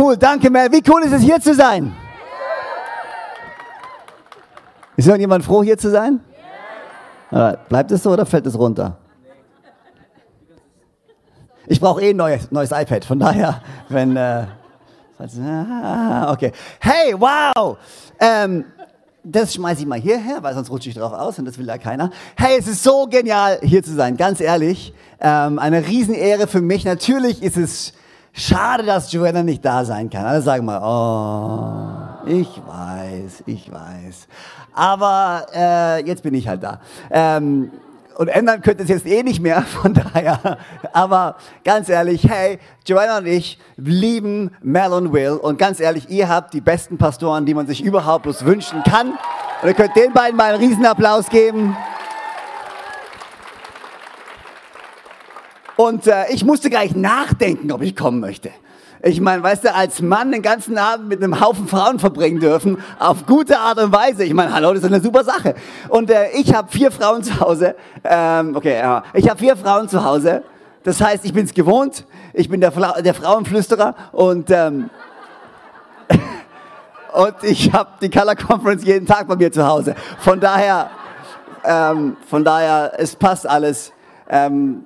cool, danke Mel. Wie cool ist es hier zu sein? Ist irgendjemand froh hier zu sein? Bleibt es so oder fällt es runter? Ich brauche eh ein neues, neues iPad, von daher, wenn. Äh, okay. Hey, wow! Ähm, das schmeiße ich mal hierher, weil sonst rutsche ich drauf aus und das will ja keiner. Hey, es ist so genial, hier zu sein, ganz ehrlich. Ähm, eine Riesenehre für mich. Natürlich ist es schade, dass Joanna nicht da sein kann. Alle sagen mal, oh, ich weiß, ich weiß. Aber äh, jetzt bin ich halt da. Ähm, und ändern könnte es jetzt eh nicht mehr, von daher. Aber ganz ehrlich, hey, Joanna und ich lieben Mel und Will. Und ganz ehrlich, ihr habt die besten Pastoren, die man sich überhaupt bloß wünschen kann. Und ihr könnt den beiden mal einen Riesenapplaus geben. Und äh, ich musste gleich nachdenken, ob ich kommen möchte. Ich meine, weißt du, als Mann den ganzen Abend mit einem Haufen Frauen verbringen dürfen, auf gute Art und Weise. Ich meine, hallo, das ist eine super Sache. Und äh, ich habe vier Frauen zu Hause. Ähm, okay, ja. Ich habe vier Frauen zu Hause. Das heißt, ich bin es gewohnt. Ich bin der, Fla der Frauenflüsterer und ähm, und ich habe die Color Conference jeden Tag bei mir zu Hause. Von daher, ähm, von daher, es passt alles. Ähm,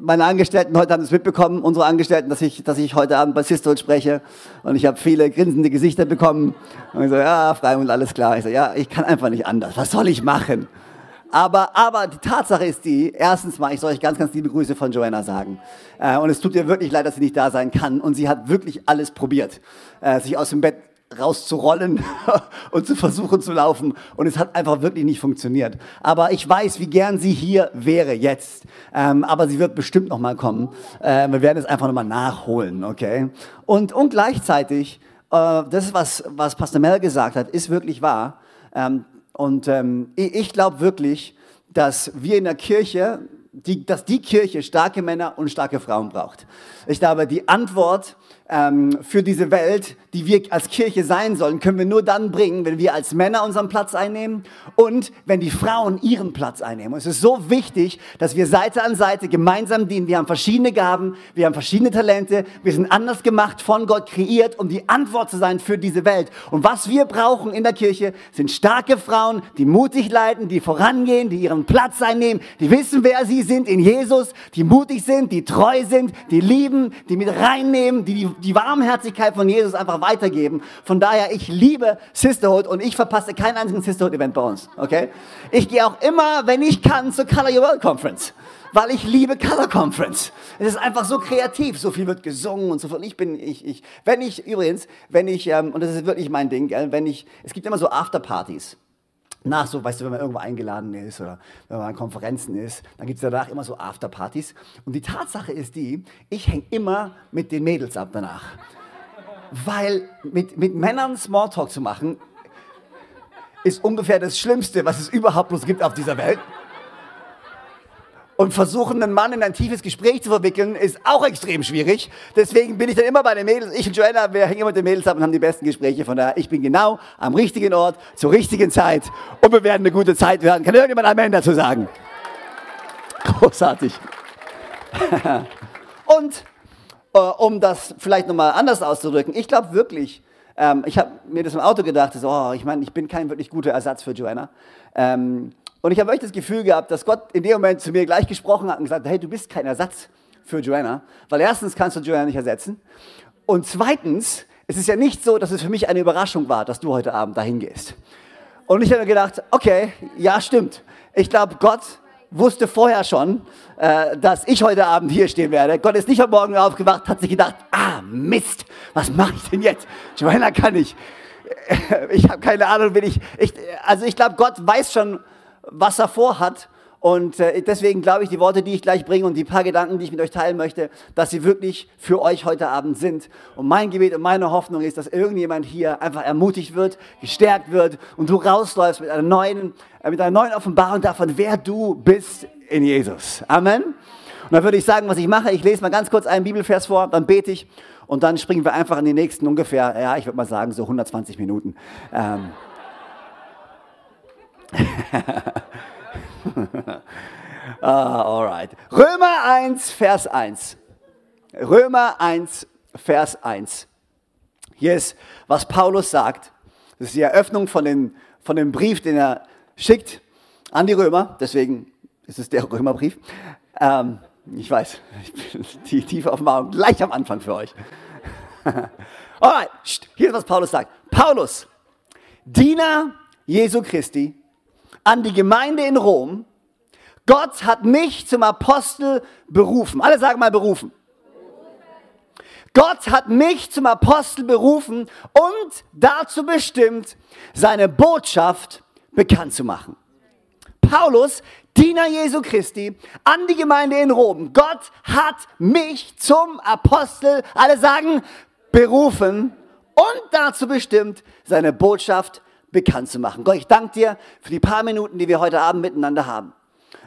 meine Angestellten heute haben es mitbekommen, unsere Angestellten, dass ich, dass ich heute Abend bei Sisterhood spreche. Und ich habe viele grinsende Gesichter bekommen. Und ich so, ja, Freimund, alles klar. Ich so, ja, ich kann einfach nicht anders. Was soll ich machen? Aber, aber die Tatsache ist die, erstens mal, ich soll euch ganz, ganz liebe Grüße von Joanna sagen. Äh, und es tut ihr wirklich leid, dass sie nicht da sein kann. Und sie hat wirklich alles probiert, äh, sich aus dem Bett rauszurollen und zu versuchen zu laufen. Und es hat einfach wirklich nicht funktioniert. Aber ich weiß, wie gern sie hier wäre jetzt. Ähm, aber sie wird bestimmt noch mal kommen. Äh, wir werden es einfach noch mal nachholen, okay? Und, und gleichzeitig, äh, das was, was Pastor Mel gesagt hat, ist wirklich wahr. Ähm, und ähm, ich, ich glaube wirklich, dass wir in der Kirche, die, dass die Kirche starke Männer und starke Frauen braucht. Ich glaube, die Antwort ähm, für diese Welt, die wir als Kirche sein sollen, können wir nur dann bringen, wenn wir als Männer unseren Platz einnehmen und wenn die Frauen ihren Platz einnehmen. Und es ist so wichtig, dass wir Seite an Seite gemeinsam dienen. Wir haben verschiedene Gaben, wir haben verschiedene Talente, wir sind anders gemacht, von Gott kreiert, um die Antwort zu sein für diese Welt. Und was wir brauchen in der Kirche, sind starke Frauen, die mutig leiten, die vorangehen, die ihren Platz einnehmen, die wissen, wer sie sind in Jesus, die mutig sind, die treu sind, die lieben, die mit reinnehmen, die die die Warmherzigkeit von Jesus einfach weitergeben. Von daher, ich liebe Sisterhood und ich verpasse keinen einzigen Sisterhood-Event bei uns. Okay? Ich gehe auch immer, wenn ich kann, zur Color Your World Conference weil ich liebe Color Conference. Es ist einfach so kreativ, so viel wird gesungen und so viel. Ich bin, ich, ich, wenn ich übrigens, wenn ich, ähm, und das ist wirklich mein Ding, gell, wenn ich, es gibt immer so Afterpartys nach so, weißt du, wenn man irgendwo eingeladen ist oder wenn man an Konferenzen ist, dann gibt es danach immer so Afterpartys. Und die Tatsache ist die, ich hänge immer mit den Mädels ab danach. Weil mit, mit Männern Smalltalk zu machen, ist ungefähr das Schlimmste, was es überhaupt bloß gibt auf dieser Welt und versuchen, einen Mann in ein tiefes Gespräch zu verwickeln, ist auch extrem schwierig. Deswegen bin ich dann immer bei den Mädels. Ich und Joanna, wir hängen immer mit den Mädels ab und haben die besten Gespräche. Von daher, ich bin genau am richtigen Ort, zur richtigen Zeit und wir werden eine gute Zeit werden. Kann irgendjemand Amen dazu sagen? Großartig. und um das vielleicht nochmal anders auszudrücken, ich glaube wirklich, ähm, ich habe mir das im Auto gedacht, so, oh, ich meine, ich bin kein wirklich guter Ersatz für Joanna. Ähm, und ich habe euch das Gefühl gehabt, dass Gott in dem Moment zu mir gleich gesprochen hat und gesagt, hey, du bist kein Ersatz für Joanna, weil erstens kannst du Joanna nicht ersetzen und zweitens, es ist ja nicht so, dass es für mich eine Überraschung war, dass du heute Abend dahin gehst. Und ich habe mir gedacht, okay, ja, stimmt. Ich glaube, Gott wusste vorher schon, äh, dass ich heute Abend hier stehen werde. Gott ist nicht heute Morgen aufgewacht, hat sich gedacht, ah, Mist, was mache ich denn jetzt? Joanna kann ich. Ich habe keine Ahnung, wen ich, ich also ich glaube, Gott weiß schon, was er vorhat. Und äh, deswegen glaube ich, die Worte, die ich gleich bringe und die paar Gedanken, die ich mit euch teilen möchte, dass sie wirklich für euch heute Abend sind. Und mein Gebet und meine Hoffnung ist, dass irgendjemand hier einfach ermutigt wird, gestärkt wird und du rausläufst mit einer neuen, äh, mit einer neuen Offenbarung davon, wer du bist in Jesus. Amen. Und dann würde ich sagen, was ich mache, ich lese mal ganz kurz einen Bibelvers vor, dann bete ich und dann springen wir einfach in die nächsten ungefähr, ja, ich würde mal sagen, so 120 Minuten. Ähm, ah, alright. Römer 1, Vers 1. Römer 1, Vers 1. Hier ist, was Paulus sagt. Das ist die Eröffnung von, den, von dem Brief, den er schickt an die Römer. Deswegen ist es der Römerbrief. Ähm, ich weiß, ich bin die tiefe Offenbarung gleich am Anfang für euch. Alright, hier ist, was Paulus sagt. Paulus, Diener Jesu Christi, an die Gemeinde in Rom. Gott hat mich zum Apostel berufen. Alle sagen mal berufen. Gott hat mich zum Apostel berufen und dazu bestimmt, seine Botschaft bekannt zu machen. Paulus, Diener Jesu Christi, an die Gemeinde in Rom. Gott hat mich zum Apostel, alle sagen, berufen und dazu bestimmt, seine Botschaft bekannt zu machen. Gott, ich danke dir für die paar Minuten, die wir heute Abend miteinander haben.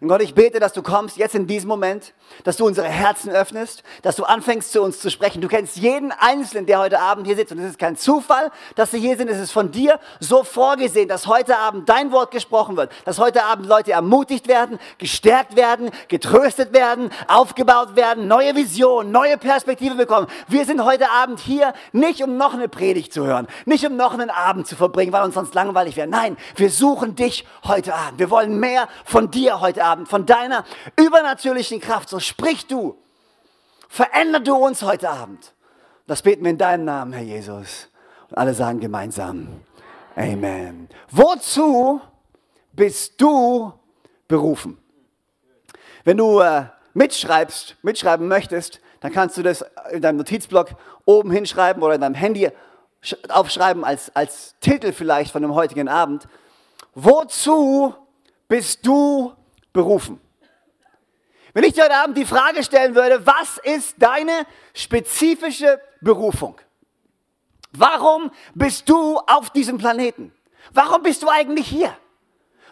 Und Gott, ich bete, dass du kommst jetzt in diesem Moment, dass du unsere Herzen öffnest, dass du anfängst zu uns zu sprechen. Du kennst jeden Einzelnen, der heute Abend hier sitzt. Und es ist kein Zufall, dass sie hier sind. Es ist von dir so vorgesehen, dass heute Abend dein Wort gesprochen wird, dass heute Abend Leute ermutigt werden, gestärkt werden, getröstet werden, aufgebaut werden, neue Visionen, neue Perspektive bekommen. Wir sind heute Abend hier nicht, um noch eine Predigt zu hören, nicht um noch einen Abend zu verbringen, weil uns sonst langweilig wäre. Nein, wir suchen dich heute Abend. Wir wollen mehr von dir heute. Abend, von deiner übernatürlichen Kraft. So sprich du, veränder du uns heute Abend. Das beten wir in deinem Namen, Herr Jesus. Und alle sagen gemeinsam, Amen. Wozu bist du berufen? Wenn du äh, mitschreibst, mitschreiben möchtest, dann kannst du das in deinem Notizblock oben hinschreiben oder in deinem Handy aufschreiben als, als Titel vielleicht von dem heutigen Abend. Wozu bist du berufen? Wenn ich dir heute Abend die Frage stellen würde, was ist deine spezifische Berufung? Warum bist du auf diesem Planeten? Warum bist du eigentlich hier?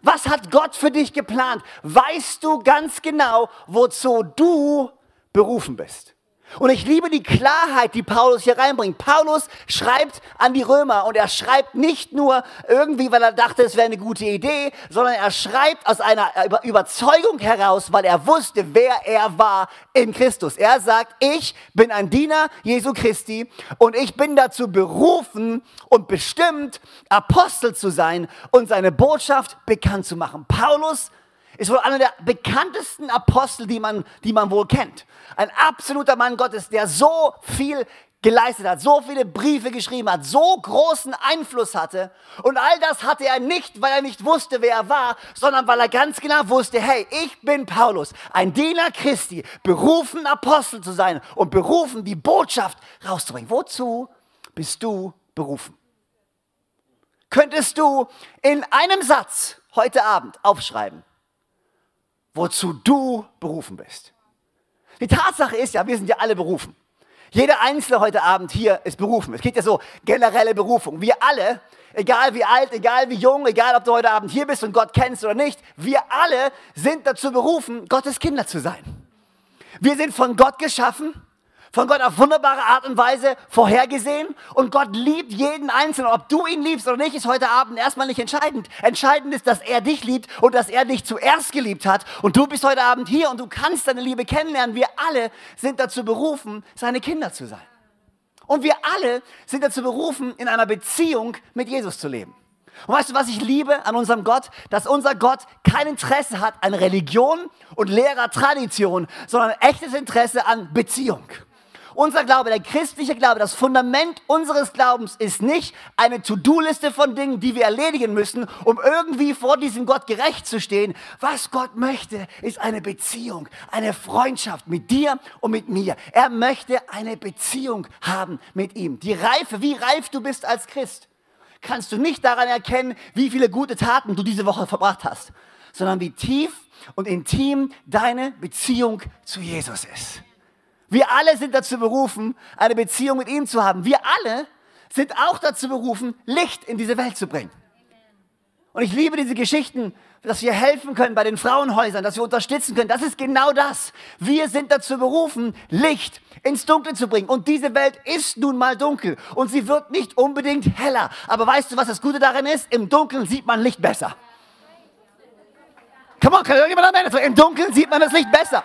Was hat Gott für dich geplant? Weißt du ganz genau, wozu du berufen bist? Und ich liebe die Klarheit, die Paulus hier reinbringt. Paulus schreibt an die Römer und er schreibt nicht nur irgendwie, weil er dachte, es wäre eine gute Idee, sondern er schreibt aus einer Überzeugung heraus, weil er wusste, wer er war in Christus. Er sagt, ich bin ein Diener Jesu Christi und ich bin dazu berufen und bestimmt, Apostel zu sein und seine Botschaft bekannt zu machen. Paulus ist wohl einer der bekanntesten Apostel, die man, die man wohl kennt. Ein absoluter Mann Gottes, der so viel geleistet hat, so viele Briefe geschrieben hat, so großen Einfluss hatte. Und all das hatte er nicht, weil er nicht wusste, wer er war, sondern weil er ganz genau wusste, hey, ich bin Paulus, ein Diener Christi, berufen Apostel zu sein und berufen, die Botschaft rauszubringen. Wozu bist du berufen? Könntest du in einem Satz heute Abend aufschreiben, wozu du berufen bist. Die Tatsache ist ja, wir sind ja alle berufen. Jeder Einzelne heute Abend hier ist berufen. Es geht ja so generelle Berufung. Wir alle, egal wie alt, egal wie jung, egal ob du heute Abend hier bist und Gott kennst oder nicht, wir alle sind dazu berufen, Gottes Kinder zu sein. Wir sind von Gott geschaffen von Gott auf wunderbare Art und Weise vorhergesehen und Gott liebt jeden Einzelnen. Ob du ihn liebst oder nicht, ist heute Abend erstmal nicht entscheidend. Entscheidend ist, dass er dich liebt und dass er dich zuerst geliebt hat und du bist heute Abend hier und du kannst deine Liebe kennenlernen. Wir alle sind dazu berufen, seine Kinder zu sein. Und wir alle sind dazu berufen, in einer Beziehung mit Jesus zu leben. Und weißt du, was ich liebe an unserem Gott? Dass unser Gott kein Interesse hat an Religion und leerer Tradition, sondern echtes Interesse an Beziehung. Unser Glaube, der christliche Glaube, das Fundament unseres Glaubens ist nicht eine To-Do-Liste von Dingen, die wir erledigen müssen, um irgendwie vor diesem Gott gerecht zu stehen. Was Gott möchte, ist eine Beziehung, eine Freundschaft mit dir und mit mir. Er möchte eine Beziehung haben mit ihm. Die Reife, wie reif du bist als Christ, kannst du nicht daran erkennen, wie viele gute Taten du diese Woche verbracht hast, sondern wie tief und intim deine Beziehung zu Jesus ist. Wir alle sind dazu berufen, eine Beziehung mit ihm zu haben. Wir alle sind auch dazu berufen, Licht in diese Welt zu bringen. Und ich liebe diese Geschichten, dass wir helfen können bei den Frauenhäusern, dass wir unterstützen können. Das ist genau das. Wir sind dazu berufen, Licht ins Dunkel zu bringen. Und diese Welt ist nun mal dunkel und sie wird nicht unbedingt heller. Aber weißt du, was das Gute darin ist? Im Dunkeln sieht man Licht besser. Come on, kann irgendjemand am Ende Im Dunkeln sieht man das Licht besser.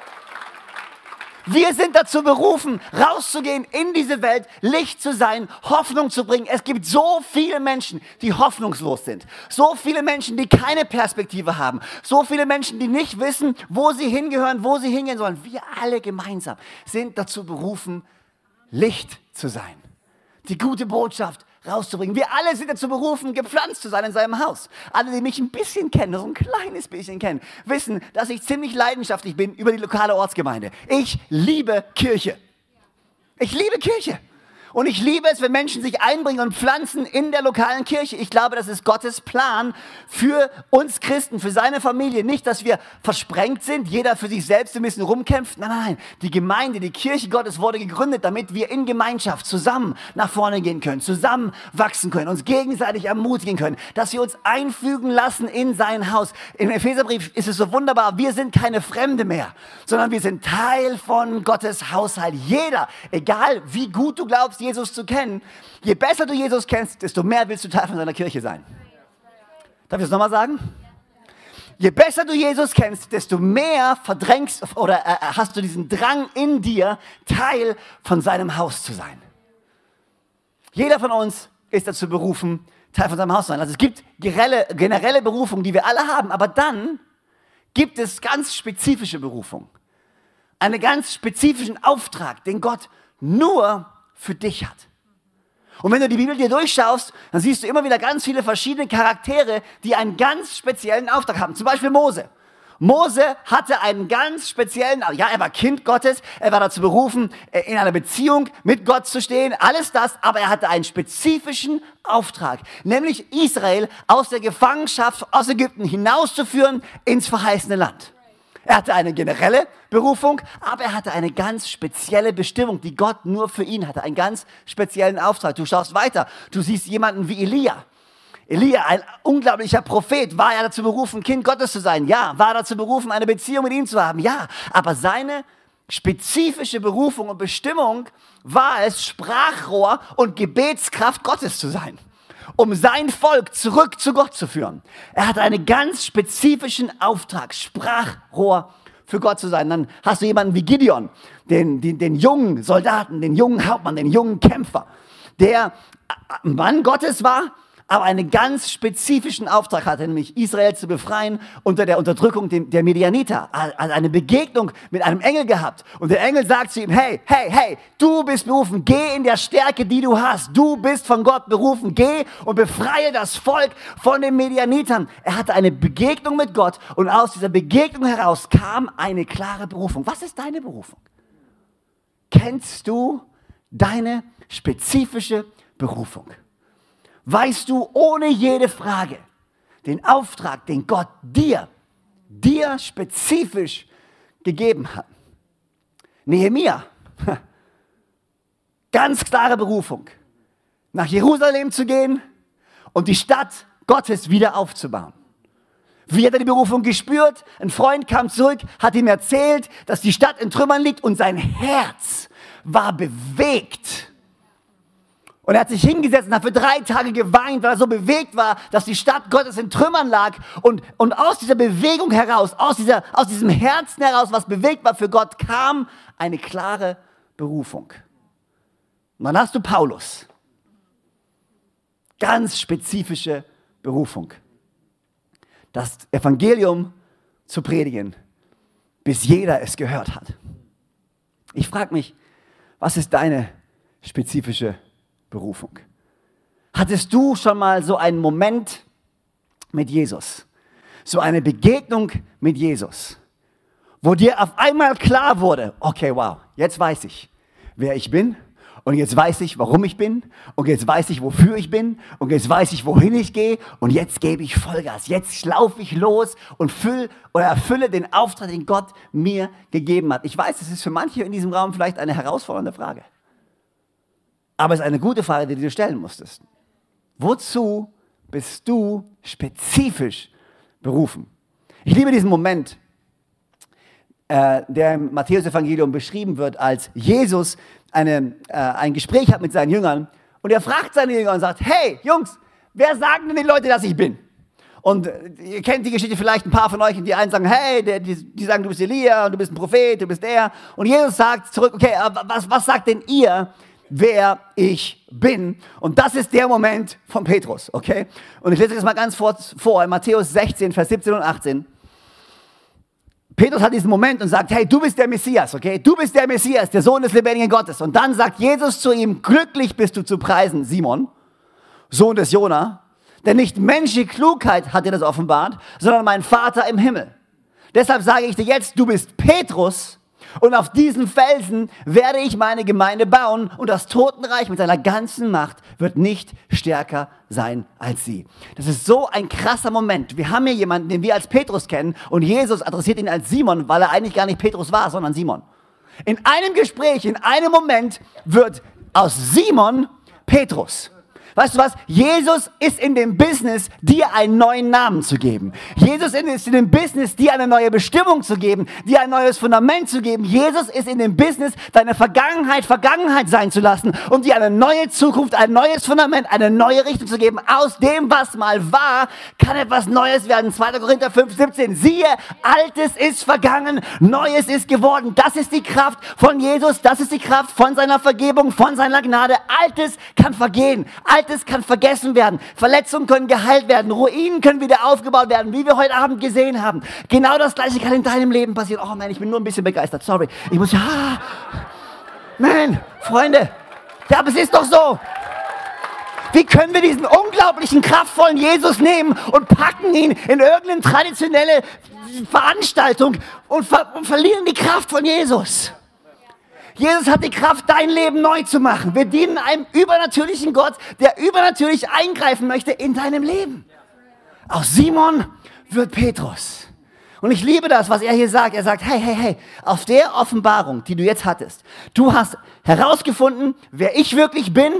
Wir sind dazu berufen, rauszugehen in diese Welt, Licht zu sein, Hoffnung zu bringen. Es gibt so viele Menschen, die hoffnungslos sind. So viele Menschen, die keine Perspektive haben. So viele Menschen, die nicht wissen, wo sie hingehören, wo sie hingehen sollen. Wir alle gemeinsam sind dazu berufen, Licht zu sein. Die gute Botschaft rauszubringen. Wir alle sind dazu berufen, gepflanzt zu sein in seinem Haus. Alle, die mich ein bisschen kennen, so ein kleines bisschen kennen, wissen, dass ich ziemlich leidenschaftlich bin über die lokale Ortsgemeinde. Ich liebe Kirche. Ich liebe Kirche. Und ich liebe es, wenn Menschen sich einbringen und pflanzen in der lokalen Kirche. Ich glaube, das ist Gottes Plan für uns Christen, für seine Familie. Nicht, dass wir versprengt sind, jeder für sich selbst ein bisschen rumkämpft. Nein, nein. Die Gemeinde, die Kirche Gottes wurde gegründet, damit wir in Gemeinschaft zusammen nach vorne gehen können, zusammen wachsen können, uns gegenseitig ermutigen können, dass wir uns einfügen lassen in sein Haus. Im Epheserbrief ist es so wunderbar, wir sind keine Fremde mehr, sondern wir sind Teil von Gottes Haushalt. Jeder, egal wie gut du glaubst, Jesus zu kennen, je besser du Jesus kennst, desto mehr willst du Teil von seiner Kirche sein. Darf ich das nochmal sagen? Je besser du Jesus kennst, desto mehr verdrängst oder äh, äh, hast du diesen Drang in dir, Teil von seinem Haus zu sein. Jeder von uns ist dazu berufen, Teil von seinem Haus zu sein. Also es gibt generelle, generelle Berufungen, die wir alle haben, aber dann gibt es ganz spezifische Berufungen. Einen ganz spezifischen Auftrag, den Gott nur für dich hat. Und wenn du die Bibel dir durchschaust, dann siehst du immer wieder ganz viele verschiedene Charaktere, die einen ganz speziellen Auftrag haben. Zum Beispiel Mose. Mose hatte einen ganz speziellen, ja, er war Kind Gottes, er war dazu berufen, äh, in einer Beziehung mit Gott zu stehen, alles das, aber er hatte einen spezifischen Auftrag, nämlich Israel aus der Gefangenschaft aus Ägypten hinauszuführen ins verheißene Land. Er hatte eine generelle Berufung, aber er hatte eine ganz spezielle Bestimmung, die Gott nur für ihn hatte, einen ganz speziellen Auftrag. Du schaust weiter, du siehst jemanden wie Elia. Elia, ein unglaublicher Prophet, war er dazu berufen, Kind Gottes zu sein? Ja. War er dazu berufen, eine Beziehung mit ihm zu haben? Ja. Aber seine spezifische Berufung und Bestimmung war es, Sprachrohr und Gebetskraft Gottes zu sein um sein Volk zurück zu Gott zu führen. Er hat einen ganz spezifischen Auftrag, Sprachrohr für Gott zu sein. Dann hast du jemanden wie Gideon, den, den, den jungen Soldaten, den jungen Hauptmann, den jungen Kämpfer, der Mann Gottes war, aber einen ganz spezifischen Auftrag hatte, nämlich Israel zu befreien unter der Unterdrückung der Medianiter. Also eine Begegnung mit einem Engel gehabt. Und der Engel sagt zu ihm, hey, hey, hey, du bist berufen, geh in der Stärke, die du hast. Du bist von Gott berufen, geh und befreie das Volk von den Medianitern. Er hatte eine Begegnung mit Gott und aus dieser Begegnung heraus kam eine klare Berufung. Was ist deine Berufung? Kennst du deine spezifische Berufung? Weißt du ohne jede Frage den Auftrag, den Gott dir, dir spezifisch gegeben hat. Nehemia, ganz klare Berufung, nach Jerusalem zu gehen und die Stadt Gottes wieder aufzubauen. Wie hat er die Berufung gespürt? Ein Freund kam zurück, hat ihm erzählt, dass die Stadt in Trümmern liegt und sein Herz war bewegt und er hat sich hingesetzt und hat für drei Tage geweint, weil er so bewegt war, dass die Stadt Gottes in Trümmern lag. Und, und aus dieser Bewegung heraus, aus, dieser, aus diesem Herzen heraus, was bewegt war für Gott, kam eine klare Berufung. Und dann hast du Paulus. Ganz spezifische Berufung. Das Evangelium zu predigen, bis jeder es gehört hat. Ich frage mich, was ist deine spezifische Berufung? Berufung. Hattest du schon mal so einen Moment mit Jesus? So eine Begegnung mit Jesus, wo dir auf einmal klar wurde, okay, wow, jetzt weiß ich, wer ich bin und jetzt weiß ich, warum ich bin und jetzt weiß ich, wofür ich bin und jetzt weiß ich, wohin ich gehe und jetzt gebe ich Vollgas. Jetzt laufe ich los und füll oder erfülle den Auftrag, den Gott mir gegeben hat. Ich weiß, es ist für manche in diesem Raum vielleicht eine herausfordernde Frage. Aber es ist eine gute Frage, die du stellen musstest. Wozu bist du spezifisch berufen? Ich liebe diesen Moment, äh, der im Matthäus-Evangelium beschrieben wird, als Jesus eine, äh, ein Gespräch hat mit seinen Jüngern und er fragt seine Jünger und sagt, hey Jungs, wer sagen denn die Leute, dass ich bin? Und ihr kennt die Geschichte vielleicht ein paar von euch, die einen sagen, hey, die, die sagen, du bist Elia, du bist ein Prophet, du bist der. Und Jesus sagt zurück, okay, was, was sagt denn ihr, wer ich bin? Und das ist der Moment von Petrus, okay? Und ich lese das mal ganz vor, vor in Matthäus 16, Vers 17 und 18. Petrus hat diesen Moment und sagt, hey, du bist der Messias, okay? Du bist der Messias, der Sohn des lebendigen Gottes. Und dann sagt Jesus zu ihm, glücklich bist du zu preisen, Simon, Sohn des Jona, denn nicht menschliche Klugheit hat dir das offenbart, sondern mein Vater im Himmel. Deshalb sage ich dir jetzt, du bist Petrus und auf diesen Felsen werde ich meine Gemeinde bauen und das Totenreich mit seiner ganzen Macht wird nicht stärker sein als sie. Das ist so ein krasser Moment. Wir haben hier jemanden, den wir als Petrus kennen und Jesus adressiert ihn als Simon, weil er eigentlich gar nicht Petrus war, sondern Simon. In einem Gespräch, in einem Moment wird aus Simon Petrus. Weißt du was? Jesus ist in dem Business, dir einen neuen Namen zu geben. Jesus ist in dem Business, dir eine neue Bestimmung zu geben, dir ein neues Fundament zu geben. Jesus ist in dem Business, deine Vergangenheit Vergangenheit sein zu lassen und dir eine neue Zukunft, ein neues Fundament, eine neue Richtung zu geben. Aus dem, was mal war, kann etwas Neues werden. 2. Korinther 5, 17. Siehe, Altes ist vergangen, Neues ist geworden. Das ist die Kraft von Jesus, das ist die Kraft von seiner Vergebung, von seiner Gnade. Altes kann vergehen. Altes Altes kann vergessen werden. Verletzungen können geheilt werden. Ruinen können wieder aufgebaut werden, wie wir heute Abend gesehen haben. Genau das Gleiche kann in deinem Leben passieren. Oh man, ich bin nur ein bisschen begeistert. Sorry. Ich muss ja. Man, Freunde. Ja, aber es ist doch so. Wie können wir diesen unglaublichen, kraftvollen Jesus nehmen und packen ihn in irgendeine traditionelle Veranstaltung und, ver und verlieren die Kraft von Jesus? Jesus hat die Kraft, dein Leben neu zu machen. Wir dienen einem übernatürlichen Gott, der übernatürlich eingreifen möchte in deinem Leben. Aus Simon wird Petrus. Und ich liebe das, was er hier sagt. Er sagt, hey, hey, hey, auf der Offenbarung, die du jetzt hattest, du hast herausgefunden, wer ich wirklich bin.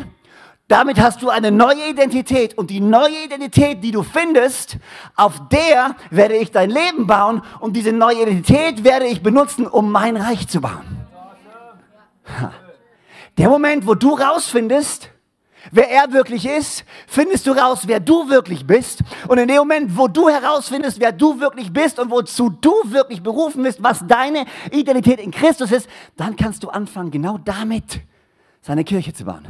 Damit hast du eine neue Identität. Und die neue Identität, die du findest, auf der werde ich dein Leben bauen. Und diese neue Identität werde ich benutzen, um mein Reich zu bauen. Der Moment, wo du rausfindest, wer er wirklich ist, findest du raus, wer du wirklich bist. Und in dem Moment, wo du herausfindest, wer du wirklich bist und wozu du wirklich berufen bist, was deine Identität in Christus ist, dann kannst du anfangen, genau damit seine Kirche zu bauen,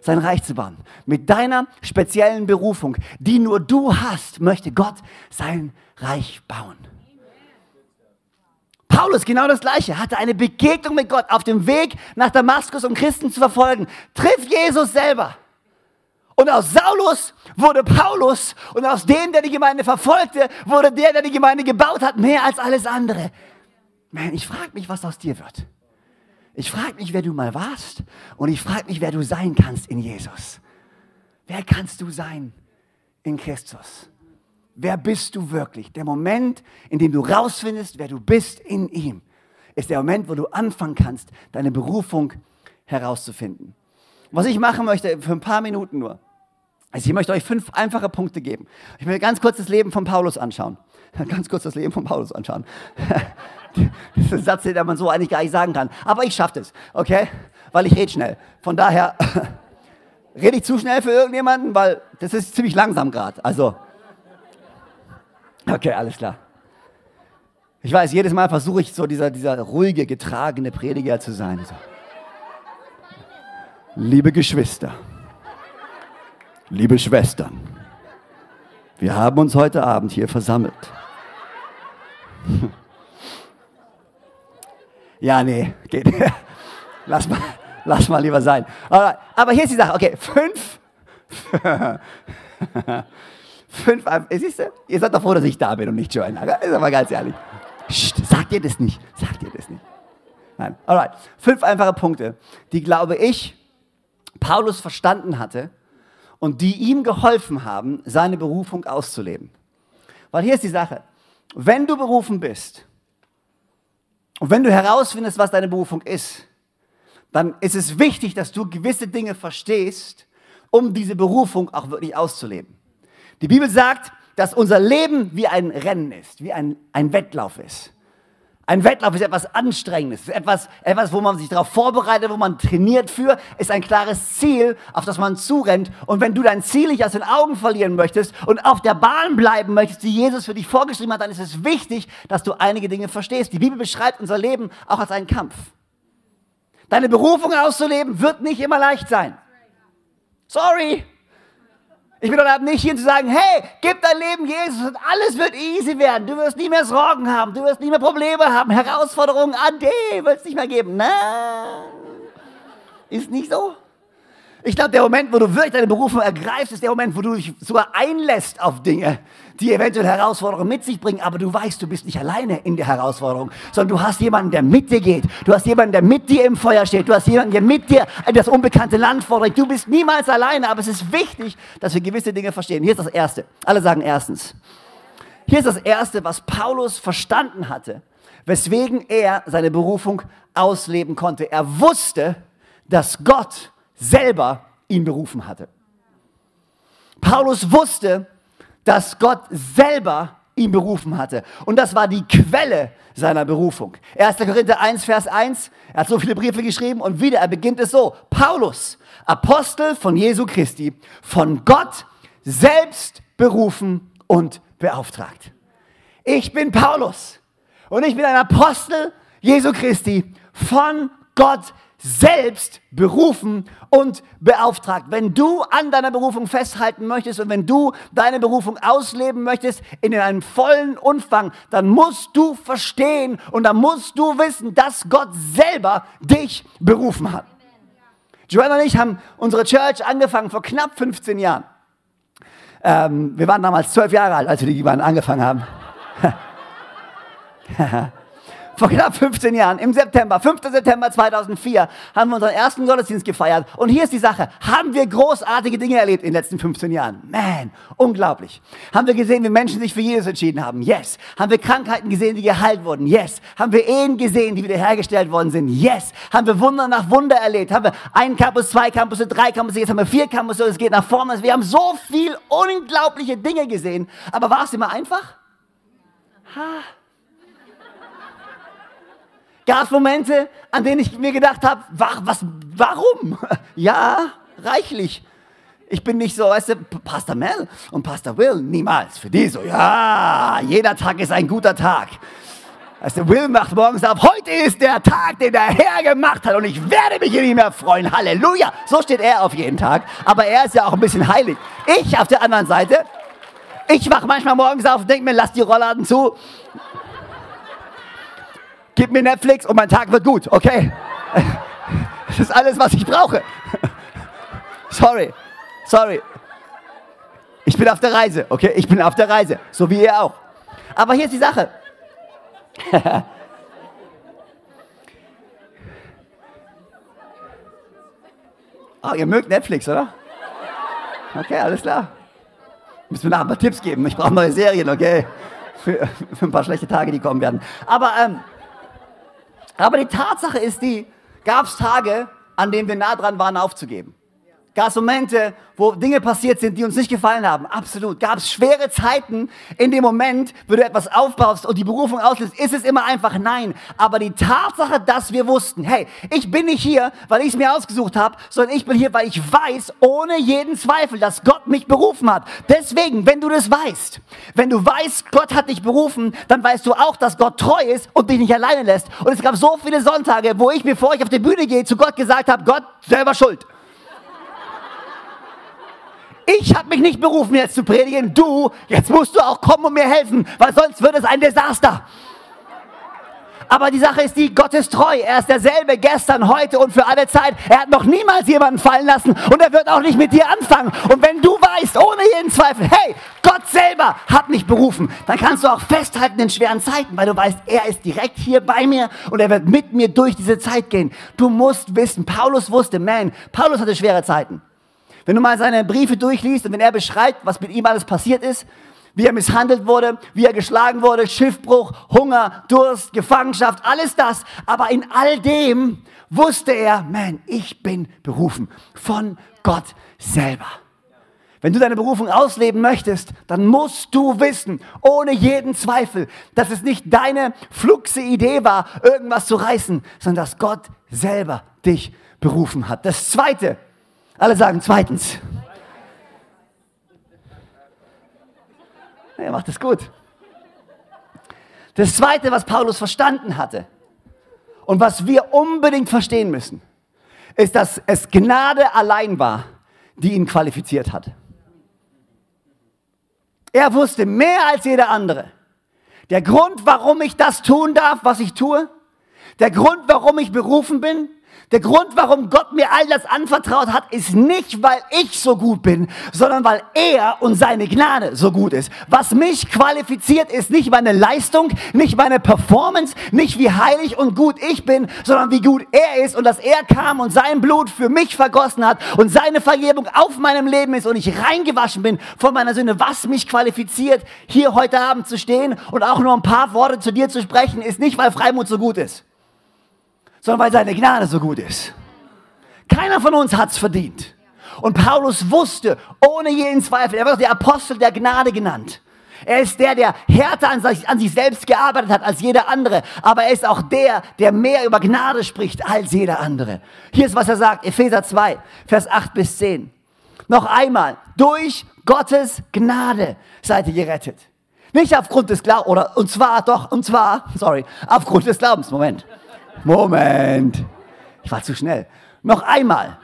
sein Reich zu bauen. Mit deiner speziellen Berufung, die nur du hast, möchte Gott sein Reich bauen. Paulus genau das Gleiche, hatte eine Begegnung mit Gott auf dem Weg nach Damaskus, um Christen zu verfolgen. Trifft Jesus selber. Und aus Saulus wurde Paulus und aus dem, der die Gemeinde verfolgte, wurde der, der die Gemeinde gebaut hat, mehr als alles andere. Man, ich frage mich, was aus dir wird. Ich frage mich, wer du mal warst und ich frage mich, wer du sein kannst in Jesus. Wer kannst du sein in Christus? Wer bist du wirklich? Der Moment, in dem du rausfindest, wer du bist in ihm, ist der Moment, wo du anfangen kannst, deine Berufung herauszufinden. Was ich machen möchte, für ein paar Minuten nur, also ich möchte euch fünf einfache Punkte geben. Ich möchte ganz kurz das Leben von Paulus anschauen. Ganz kurz das Leben von Paulus anschauen. Das ist ein Satz, den man so eigentlich gar nicht sagen kann. Aber ich schaffe das, okay? Weil ich rede schnell. Von daher rede ich zu schnell für irgendjemanden, weil das ist ziemlich langsam gerade. Also Okay, alles klar. Ich weiß, jedes Mal versuche ich so dieser, dieser ruhige, getragene Prediger zu sein. So. Liebe Geschwister, liebe Schwestern, wir haben uns heute Abend hier versammelt. Ja, nee, geht. Lass mal, lass mal lieber sein. Aber, aber hier ist die Sache, okay, fünf. Fünf, siehst du, ihr seid doch froh, dass ich da bin und nicht Joanna. Ist aber ganz ehrlich. Psst, sagt ihr das nicht. Sagt ihr das nicht. Nein. Alright. Fünf einfache Punkte, die, glaube ich, Paulus verstanden hatte und die ihm geholfen haben, seine Berufung auszuleben. Weil hier ist die Sache. Wenn du berufen bist und wenn du herausfindest, was deine Berufung ist, dann ist es wichtig, dass du gewisse Dinge verstehst, um diese Berufung auch wirklich auszuleben. Die Bibel sagt, dass unser Leben wie ein Rennen ist, wie ein, ein Wettlauf ist. Ein Wettlauf ist etwas Anstrengendes, etwas, etwas, wo man sich darauf vorbereitet, wo man trainiert für, ist ein klares Ziel, auf das man zurennt. Und wenn du dein Ziel nicht aus den Augen verlieren möchtest und auf der Bahn bleiben möchtest, die Jesus für dich vorgeschrieben hat, dann ist es wichtig, dass du einige Dinge verstehst. Die Bibel beschreibt unser Leben auch als einen Kampf. Deine Berufung auszuleben wird nicht immer leicht sein. Sorry. Ich bin doch nicht hier zu sagen, hey, gib dein Leben Jesus und alles wird easy werden. Du wirst nie mehr Sorgen haben, du wirst nie mehr Probleme haben, Herausforderungen, Ade, wird es nicht mehr geben. Nein, ist nicht so. Ich glaube, der Moment, wo du wirklich deine Berufung ergreifst, ist der Moment, wo du dich sogar einlässt auf Dinge, die eventuell Herausforderungen mit sich bringen, aber du weißt, du bist nicht alleine in der Herausforderung, sondern du hast jemanden, der mit dir geht. Du hast jemanden, der mit dir im Feuer steht. Du hast jemanden, der mit dir das unbekannte Land fordert. Du bist niemals alleine, aber es ist wichtig, dass wir gewisse Dinge verstehen. Hier ist das Erste. Alle sagen erstens. Hier ist das Erste, was Paulus verstanden hatte, weswegen er seine Berufung ausleben konnte. Er wusste, dass Gott selber ihn berufen hatte. Paulus wusste, dass Gott selber ihn berufen hatte. Und das war die Quelle seiner Berufung. 1. Korinther 1, Vers 1, er hat so viele Briefe geschrieben und wieder, er beginnt es so. Paulus, Apostel von Jesu Christi, von Gott selbst berufen und beauftragt. Ich bin Paulus und ich bin ein Apostel Jesu Christi von Gott selbst berufen und beauftragt. Wenn du an deiner Berufung festhalten möchtest und wenn du deine Berufung ausleben möchtest in einem vollen Umfang, dann musst du verstehen und dann musst du wissen, dass Gott selber dich berufen hat. Joanna und ich haben unsere Church angefangen vor knapp 15 Jahren. Ähm, wir waren damals zwölf Jahre alt, als wir die angefangen haben. vor knapp 15 Jahren, im September, 5. September 2004, haben wir unseren ersten Gottesdienst gefeiert. Und hier ist die Sache, haben wir großartige Dinge erlebt in den letzten 15 Jahren? Man, unglaublich. Haben wir gesehen, wie Menschen sich für Jesus entschieden haben? Yes. Haben wir Krankheiten gesehen, die geheilt wurden? Yes. Haben wir Ehen gesehen, die wiederhergestellt worden sind? Yes. Haben wir Wunder nach Wunder erlebt? Haben wir einen Campus, zwei Campus, drei Campus, jetzt haben wir vier Campus, es geht nach vorne. Wir haben so viel unglaubliche Dinge gesehen. Aber war es immer einfach? Ha. Gab es Momente, an denen ich mir gedacht habe, was, warum? Ja, reichlich. Ich bin nicht so, weißt du, Pastor Mel und Pastor Will, niemals. Für die so, ja, jeder Tag ist ein guter Tag. Weißt du, Will macht morgens auf, heute ist der Tag, den der Herr gemacht hat und ich werde mich hier nicht mehr freuen. Halleluja. So steht er auf jeden Tag. Aber er ist ja auch ein bisschen heilig. Ich auf der anderen Seite, ich wach manchmal morgens auf und denke mir, lass die Rollladen zu gib mir Netflix und mein Tag wird gut, okay? Das ist alles, was ich brauche. Sorry, sorry. Ich bin auf der Reise, okay? Ich bin auf der Reise, so wie ihr auch. Aber hier ist die Sache. oh, ihr mögt Netflix, oder? Okay, alles klar. Müssen wir nachher ein paar Tipps geben. Ich brauche neue Serien, okay? Für, für, ein paar schlechte Tage, die kommen werden. Aber ähm, aber die Tatsache ist die, gab es Tage, an denen wir nah dran waren, aufzugeben. Gab es Momente, wo Dinge passiert sind, die uns nicht gefallen haben? Absolut. Gab es schwere Zeiten in dem Moment, wo du etwas aufbaust und die Berufung auslöst? Ist es immer einfach? Nein. Aber die Tatsache, dass wir wussten, hey, ich bin nicht hier, weil ich es mir ausgesucht habe, sondern ich bin hier, weil ich weiß, ohne jeden Zweifel, dass Gott mich berufen hat. Deswegen, wenn du das weißt, wenn du weißt, Gott hat dich berufen, dann weißt du auch, dass Gott treu ist und dich nicht alleine lässt. Und es gab so viele Sonntage, wo ich, bevor ich auf die Bühne gehe, zu Gott gesagt habe, Gott, selber schuld. Ich habe mich nicht berufen, jetzt zu predigen. Du, jetzt musst du auch kommen und mir helfen, weil sonst wird es ein Desaster. Aber die Sache ist die, Gott ist treu. Er ist derselbe gestern, heute und für alle Zeit. Er hat noch niemals jemanden fallen lassen und er wird auch nicht mit dir anfangen. Und wenn du weißt, ohne jeden Zweifel, hey, Gott selber hat mich berufen, dann kannst du auch festhalten in schweren Zeiten, weil du weißt, er ist direkt hier bei mir und er wird mit mir durch diese Zeit gehen. Du musst wissen, Paulus wusste, man, Paulus hatte schwere Zeiten. Wenn du mal seine Briefe durchliest und wenn er beschreibt, was mit ihm alles passiert ist, wie er misshandelt wurde, wie er geschlagen wurde, Schiffbruch, Hunger, Durst, Gefangenschaft, alles das. Aber in all dem wusste er, man, ich bin berufen von Gott selber. Wenn du deine Berufung ausleben möchtest, dann musst du wissen, ohne jeden Zweifel, dass es nicht deine fluxe Idee war, irgendwas zu reißen, sondern dass Gott selber dich berufen hat. Das Zweite, alle sagen zweitens. Er macht es gut. Das Zweite, was Paulus verstanden hatte und was wir unbedingt verstehen müssen, ist, dass es Gnade allein war, die ihn qualifiziert hat. Er wusste mehr als jeder andere. Der Grund, warum ich das tun darf, was ich tue, der Grund, warum ich berufen bin, der Grund, warum Gott mir all das anvertraut hat, ist nicht, weil ich so gut bin, sondern weil er und seine Gnade so gut ist. Was mich qualifiziert, ist nicht meine Leistung, nicht meine Performance, nicht wie heilig und gut ich bin, sondern wie gut er ist und dass er kam und sein Blut für mich vergossen hat und seine Vergebung auf meinem Leben ist und ich reingewaschen bin von meiner Sünde. Was mich qualifiziert, hier heute Abend zu stehen und auch nur ein paar Worte zu dir zu sprechen, ist nicht, weil Freimut so gut ist sondern weil seine Gnade so gut ist. Keiner von uns hat es verdient. Und Paulus wusste, ohne jeden Zweifel, er wird der Apostel der Gnade genannt. Er ist der, der härter an sich, an sich selbst gearbeitet hat als jeder andere. Aber er ist auch der, der mehr über Gnade spricht als jeder andere. Hier ist, was er sagt, Epheser 2, Vers 8 bis 10. Noch einmal, durch Gottes Gnade seid ihr gerettet. Nicht aufgrund des Glaubens, oder, und zwar doch, und zwar, sorry, aufgrund des Glaubens, Moment. Moment. Ich war zu schnell. Noch einmal.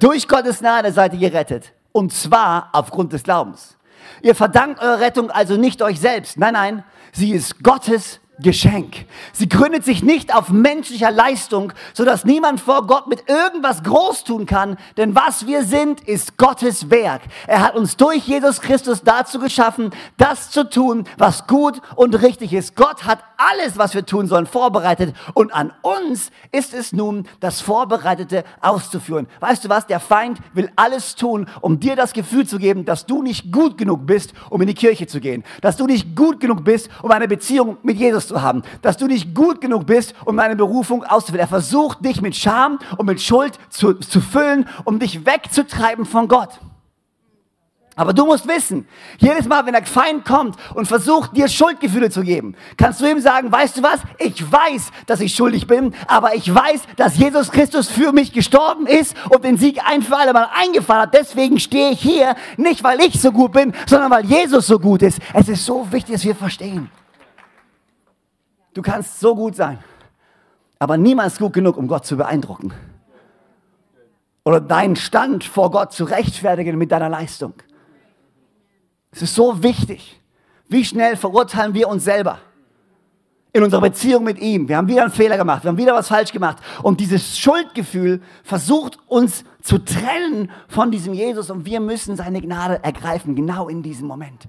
Durch Gottes Gnade seid ihr gerettet. Und zwar aufgrund des Glaubens. Ihr verdankt eure Rettung also nicht euch selbst. Nein, nein. Sie ist Gottes Geschenk. Sie gründet sich nicht auf menschlicher Leistung, sodass niemand vor Gott mit irgendwas groß tun kann, denn was wir sind, ist Gottes Werk. Er hat uns durch Jesus Christus dazu geschaffen, das zu tun, was gut und richtig ist. Gott hat alles, was wir tun sollen, vorbereitet und an uns ist es nun, das Vorbereitete auszuführen. Weißt du was? Der Feind will alles tun, um dir das Gefühl zu geben, dass du nicht gut genug bist, um in die Kirche zu gehen, dass du nicht gut genug bist, um eine Beziehung mit Jesus zu haben, dass du nicht gut genug bist, um deine Berufung auszuführen. Er versucht, dich mit Scham und mit Schuld zu, zu füllen, um dich wegzutreiben von Gott. Aber du musst wissen, jedes Mal, wenn der Feind kommt und versucht, dir Schuldgefühle zu geben, kannst du ihm sagen, weißt du was? Ich weiß, dass ich schuldig bin, aber ich weiß, dass Jesus Christus für mich gestorben ist und den Sieg ein für alle Mal eingefahren hat. Deswegen stehe ich hier, nicht weil ich so gut bin, sondern weil Jesus so gut ist. Es ist so wichtig, dass wir verstehen. Du kannst so gut sein, aber niemals gut genug, um Gott zu beeindrucken. Oder deinen Stand vor Gott zu rechtfertigen mit deiner Leistung. Es ist so wichtig. Wie schnell verurteilen wir uns selber in unserer Beziehung mit ihm? Wir haben wieder einen Fehler gemacht, wir haben wieder was falsch gemacht. Und dieses Schuldgefühl versucht uns zu trennen von diesem Jesus und wir müssen seine Gnade ergreifen, genau in diesem Moment.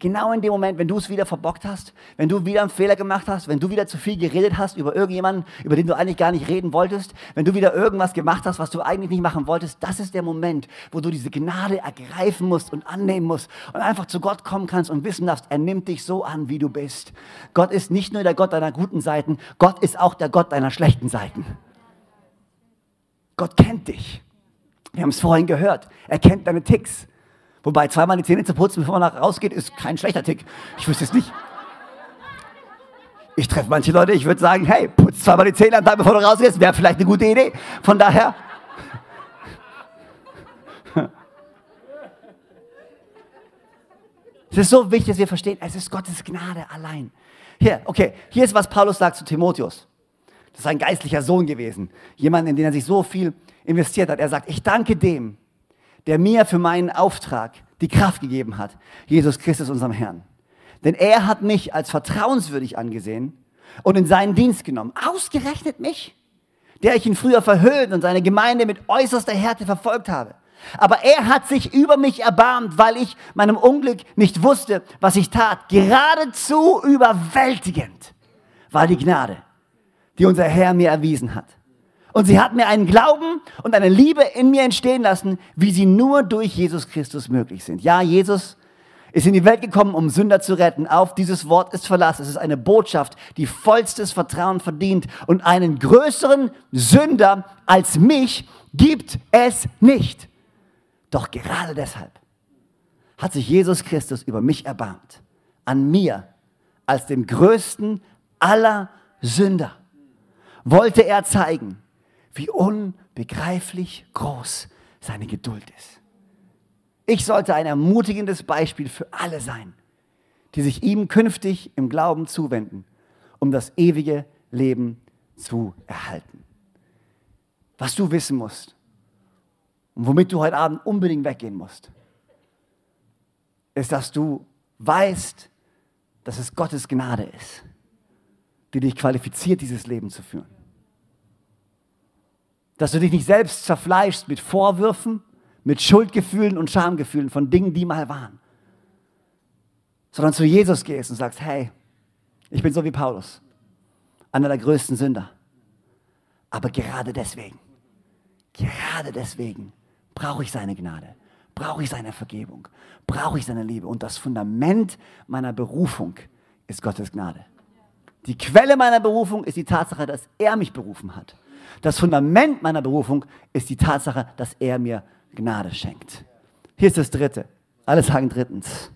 Genau in dem Moment, wenn du es wieder verbockt hast, wenn du wieder einen Fehler gemacht hast, wenn du wieder zu viel geredet hast über irgendjemanden, über den du eigentlich gar nicht reden wolltest, wenn du wieder irgendwas gemacht hast, was du eigentlich nicht machen wolltest, das ist der Moment, wo du diese Gnade ergreifen musst und annehmen musst und einfach zu Gott kommen kannst und wissen darfst, er nimmt dich so an, wie du bist. Gott ist nicht nur der Gott deiner guten Seiten, Gott ist auch der Gott deiner schlechten Seiten. Gott kennt dich. Wir haben es vorhin gehört. Er kennt deine Ticks. Wobei zweimal die Zähne zu putzen, bevor man rausgeht, ist kein schlechter Tick. Ich wüsste es nicht. Ich treffe manche Leute, ich würde sagen, hey, putz zweimal die Zähne am Tag, bevor du rausgehst, wäre vielleicht eine gute Idee. Von daher. Es ist so wichtig, dass wir verstehen, es ist Gottes Gnade allein. Hier, okay, hier ist, was Paulus sagt zu Timotheus. Das ist ein geistlicher Sohn gewesen. Jemand, in den er sich so viel investiert hat. Er sagt, ich danke dem, der mir für meinen Auftrag die Kraft gegeben hat, Jesus Christus, unserem Herrn. Denn er hat mich als vertrauenswürdig angesehen und in seinen Dienst genommen. Ausgerechnet mich, der ich ihn früher verhüllt und seine Gemeinde mit äußerster Härte verfolgt habe. Aber er hat sich über mich erbarmt, weil ich meinem Unglück nicht wusste, was ich tat. Geradezu überwältigend war die Gnade, die unser Herr mir erwiesen hat. Und sie hat mir einen Glauben und eine Liebe in mir entstehen lassen, wie sie nur durch Jesus Christus möglich sind. Ja, Jesus ist in die Welt gekommen, um Sünder zu retten. Auf dieses Wort ist Verlass. Es ist eine Botschaft, die vollstes Vertrauen verdient. Und einen größeren Sünder als mich gibt es nicht. Doch gerade deshalb hat sich Jesus Christus über mich erbarmt. An mir, als dem größten aller Sünder, wollte er zeigen, wie unbegreiflich groß seine Geduld ist. Ich sollte ein ermutigendes Beispiel für alle sein, die sich ihm künftig im Glauben zuwenden, um das ewige Leben zu erhalten. Was du wissen musst und womit du heute Abend unbedingt weggehen musst, ist, dass du weißt, dass es Gottes Gnade ist, die dich qualifiziert, dieses Leben zu führen. Dass du dich nicht selbst zerfleischst mit Vorwürfen, mit Schuldgefühlen und Schamgefühlen von Dingen, die mal waren, sondern zu Jesus gehst und sagst, hey, ich bin so wie Paulus, einer der größten Sünder. Aber gerade deswegen, gerade deswegen brauche ich seine Gnade, brauche ich seine Vergebung, brauche ich seine Liebe. Und das Fundament meiner Berufung ist Gottes Gnade. Die Quelle meiner Berufung ist die Tatsache, dass er mich berufen hat. Das Fundament meiner Berufung ist die Tatsache, dass er mir Gnade schenkt. Hier ist das Dritte. Alle sagen drittens.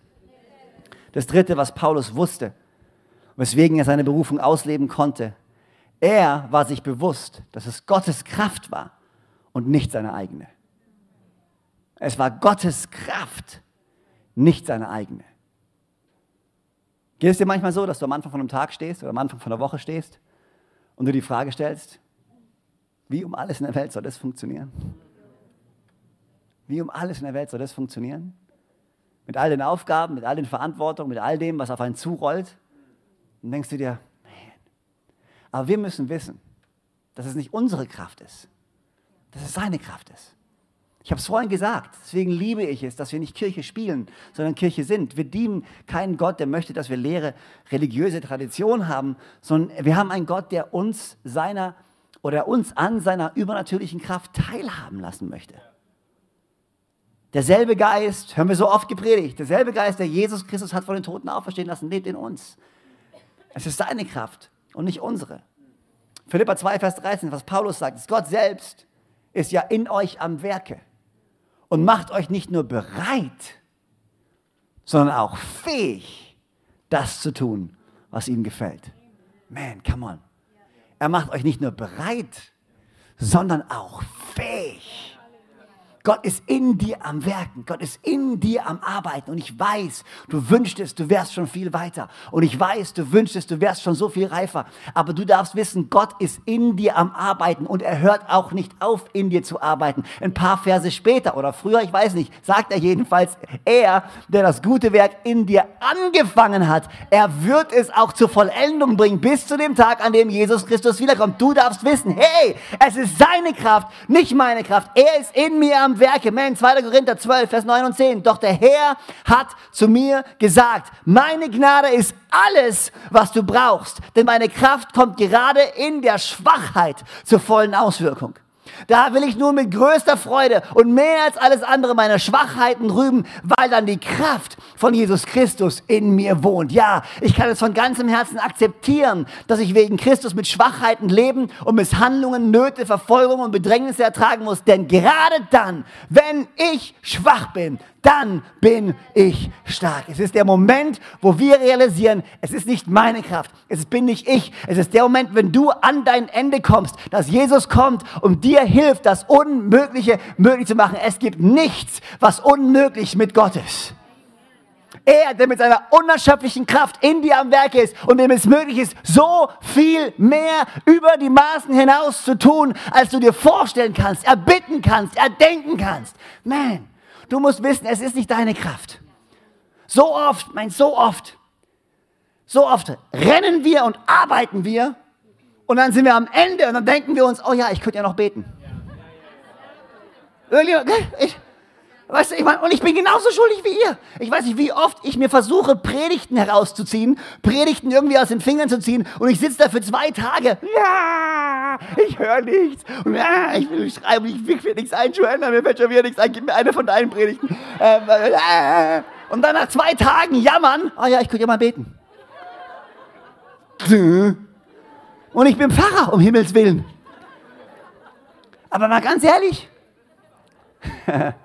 Das Dritte, was Paulus wusste, weswegen er seine Berufung ausleben konnte. Er war sich bewusst, dass es Gottes Kraft war und nicht seine eigene. Es war Gottes Kraft, nicht seine eigene. Geht es dir manchmal so, dass du am Anfang von einem Tag stehst oder am Anfang von einer Woche stehst und du die Frage stellst, wie um alles in der Welt soll das funktionieren? Wie um alles in der Welt soll das funktionieren? Mit all den Aufgaben, mit all den Verantwortungen, mit all dem, was auf einen zurollt. Und denkst du dir, man. Aber wir müssen wissen, dass es nicht unsere Kraft ist, dass es seine Kraft ist. Ich habe es vorhin gesagt, deswegen liebe ich es, dass wir nicht Kirche spielen, sondern Kirche sind. Wir dienen keinen Gott, der möchte, dass wir leere religiöse Tradition haben, sondern wir haben einen Gott, der uns seiner oder uns an seiner übernatürlichen Kraft teilhaben lassen möchte. Derselbe Geist, hören wir so oft gepredigt, derselbe Geist, der Jesus Christus hat von den Toten auferstehen lassen, lebt in uns. Es ist seine Kraft und nicht unsere. Philippa 2, Vers 13, was Paulus sagt, ist Gott selbst ist ja in euch am Werke und macht euch nicht nur bereit, sondern auch fähig, das zu tun, was ihm gefällt. Man, come on. Er macht euch nicht nur bereit, sondern auch fähig. Gott ist in dir am Werken. Gott ist in dir am Arbeiten. Und ich weiß, du wünschtest, du wärst schon viel weiter. Und ich weiß, du wünschtest, du wärst schon so viel reifer. Aber du darfst wissen, Gott ist in dir am Arbeiten. Und er hört auch nicht auf, in dir zu arbeiten. Ein paar Verse später oder früher, ich weiß nicht, sagt er jedenfalls, er, der das gute Werk in dir angefangen hat, er wird es auch zur Vollendung bringen, bis zu dem Tag, an dem Jesus Christus wiederkommt. Du darfst wissen, hey, es ist seine Kraft, nicht meine Kraft. Er ist in mir am am Werke. Amen. 2. Korinther 12, Vers 9 und 10. Doch der Herr hat zu mir gesagt, meine Gnade ist alles, was du brauchst. Denn meine Kraft kommt gerade in der Schwachheit zur vollen Auswirkung. Da will ich nun mit größter Freude und mehr als alles andere meine Schwachheiten rühmen, weil dann die Kraft von Jesus Christus in mir wohnt. Ja, ich kann es von ganzem Herzen akzeptieren, dass ich wegen Christus mit Schwachheiten leben und Misshandlungen, Nöte, Verfolgung und Bedrängnisse ertragen muss. Denn gerade dann, wenn ich schwach bin, dann bin ich stark. Es ist der Moment, wo wir realisieren, es ist nicht meine Kraft, es bin nicht ich. Es ist der Moment, wenn du an dein Ende kommst, dass Jesus kommt und dir hilft, das Unmögliche möglich zu machen. Es gibt nichts, was unmöglich mit Gott ist. Er, der mit seiner unerschöpflichen Kraft in dir am Werk ist und dem es möglich ist, so viel mehr über die Maßen hinaus zu tun, als du dir vorstellen kannst, erbitten kannst, erdenken kannst. Man, Du musst wissen, es ist nicht deine Kraft. So oft, mein, so oft, so oft rennen wir und arbeiten wir und dann sind wir am Ende und dann denken wir uns, oh ja, ich könnte ja noch beten. Ich, Weißt du, ich meine, und ich bin genauso schuldig wie ihr. Ich weiß nicht, wie oft ich mir versuche, Predigten herauszuziehen, Predigten irgendwie aus den Fingern zu ziehen und ich sitze da für zwei Tage. Ja, ich höre nichts. Und ja, ich will schreiben, ich will nichts einschwören, mir fällt schon wieder nichts ein. Gib mir eine von deinen Predigten. Ähm, äh, und dann nach zwei Tagen jammern, oh ja, ich könnte ja mal beten. Und ich bin Pfarrer, um Himmels Willen. Aber mal ganz ehrlich,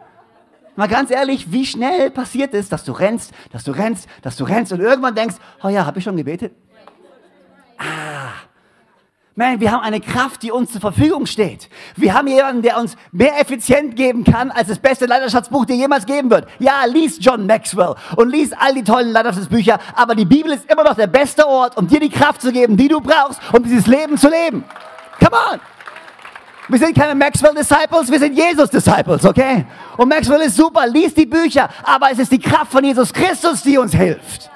Mal ganz ehrlich, wie schnell passiert es, dass du rennst, dass du rennst, dass du rennst und irgendwann denkst, oh ja, habe ich schon gebetet? Ah. Man, wir haben eine Kraft, die uns zur Verfügung steht. Wir haben jemanden, der uns mehr effizient geben kann, als das beste Leiterschaftsbuch dir jemals geben wird. Ja, lies John Maxwell und lies all die tollen Leiterschaftsbücher, aber die Bibel ist immer noch der beste Ort, um dir die Kraft zu geben, die du brauchst, um dieses Leben zu leben. Come on! Wir sind keine Maxwell-Disciples, wir sind Jesus-Disciples, okay? Und Maxwell ist super, liest die Bücher, aber es ist die Kraft von Jesus Christus, die uns hilft.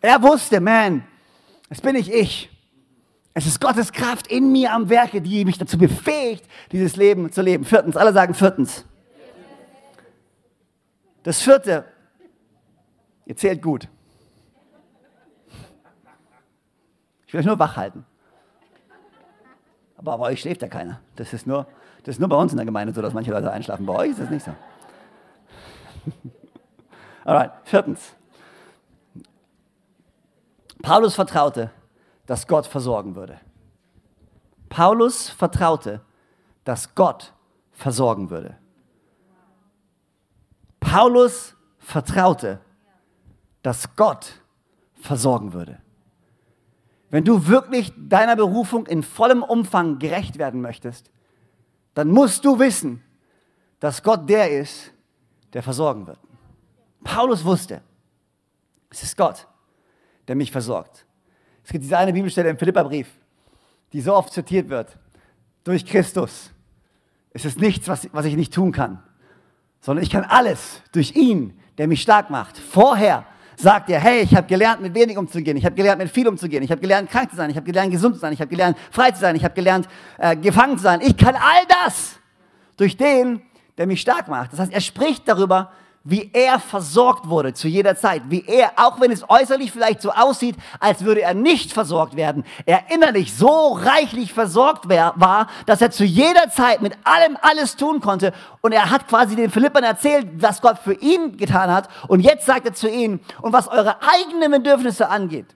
Er wusste, man, es bin nicht ich. Es ist Gottes Kraft in mir am Werke, die mich dazu befähigt, dieses Leben zu leben. Viertens, alle sagen viertens. Das vierte, ihr zählt gut. Ich will euch nur wach halten. Aber bei euch schläft ja keiner. Das ist, nur, das ist nur bei uns in der Gemeinde so, dass manche Leute einschlafen. Bei euch ist das nicht so. Alright, viertens. Paulus vertraute, dass Gott versorgen würde. Paulus vertraute, dass Gott versorgen würde. Paulus vertraute, dass Gott versorgen würde. Wenn du wirklich deiner Berufung in vollem Umfang gerecht werden möchtest, dann musst du wissen, dass Gott der ist, der versorgen wird. Paulus wusste, es ist Gott, der mich versorgt. Es gibt diese eine Bibelstelle im Philipperbrief, die so oft zitiert wird. Durch Christus. Es ist nichts, was, was ich nicht tun kann, sondern ich kann alles durch ihn, der mich stark macht. Vorher sagt er, hey, ich habe gelernt, mit wenig umzugehen, ich habe gelernt, mit viel umzugehen, ich habe gelernt, krank zu sein, ich habe gelernt, gesund zu sein, ich habe gelernt, frei zu sein, ich habe gelernt, äh, gefangen zu sein. Ich kann all das durch den, der mich stark macht. Das heißt, er spricht darüber, wie er versorgt wurde zu jeder Zeit, wie er, auch wenn es äußerlich vielleicht so aussieht, als würde er nicht versorgt werden, er innerlich so reichlich versorgt war, dass er zu jeder Zeit mit allem alles tun konnte. Und er hat quasi den Philippern erzählt, was Gott für ihn getan hat. Und jetzt sagt er zu ihnen, und was eure eigenen Bedürfnisse angeht,